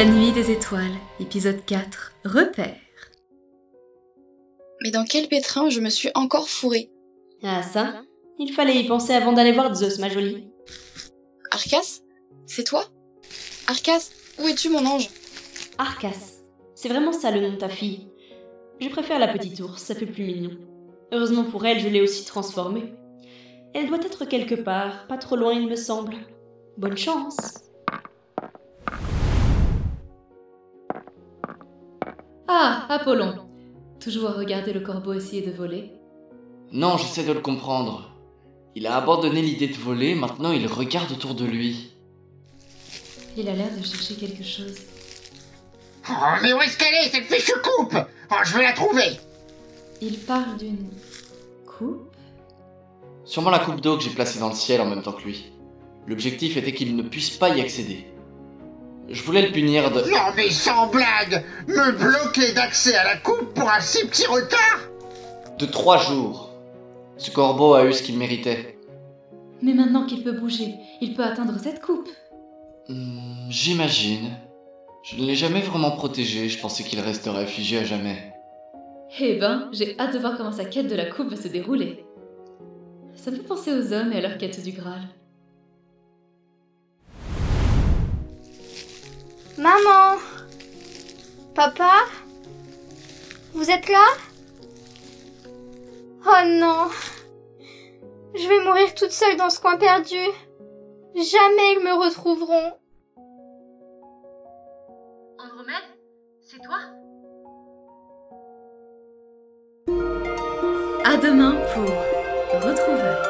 La nuit des étoiles, épisode 4, repère. Mais dans quel pétrin je me suis encore fourrée? Ah ça, il fallait y penser avant d'aller voir Zeus, ma jolie. Arcas? C'est toi? Arcas, où es-tu mon ange? Arcas. C'est vraiment ça le nom de ta fille. Je préfère la petite ours, ça fait plus mignon. Heureusement pour elle, je l'ai aussi transformée. Elle doit être quelque part, pas trop loin il me semble. Bonne chance. Ah, Apollon. Toujours à regarder le corbeau essayer de voler. Non, j'essaie de le comprendre. Il a abandonné l'idée de voler, maintenant il regarde autour de lui. Il a l'air de chercher quelque chose. Oh, mais où est-ce qu'elle est, cette fichue coupe? Oh, je vais la trouver Il parle d'une coupe? Sûrement la coupe d'eau que j'ai placée dans le ciel en même temps que lui. L'objectif était qu'il ne puisse pas y accéder. Je voulais le punir de... Non, mais sans blague Me bloquer d'accès à la coupe pour un si petit retard de trois jours. Ce corbeau a eu ce qu'il méritait. Mais maintenant qu'il peut bouger, il peut atteindre cette coupe. Hmm, J'imagine. Je ne l'ai jamais vraiment protégé, je pensais qu'il resterait figé à jamais. Eh ben, j'ai hâte de voir comment sa quête de la coupe va se dérouler. Ça me fait penser aux hommes et à leur quête du Graal. Maman Papa Vous êtes là? Oh non Je vais mourir toute seule dans ce coin perdu. Jamais ils me retrouveront. Andromède C'est toi? À demain pour Retrouver.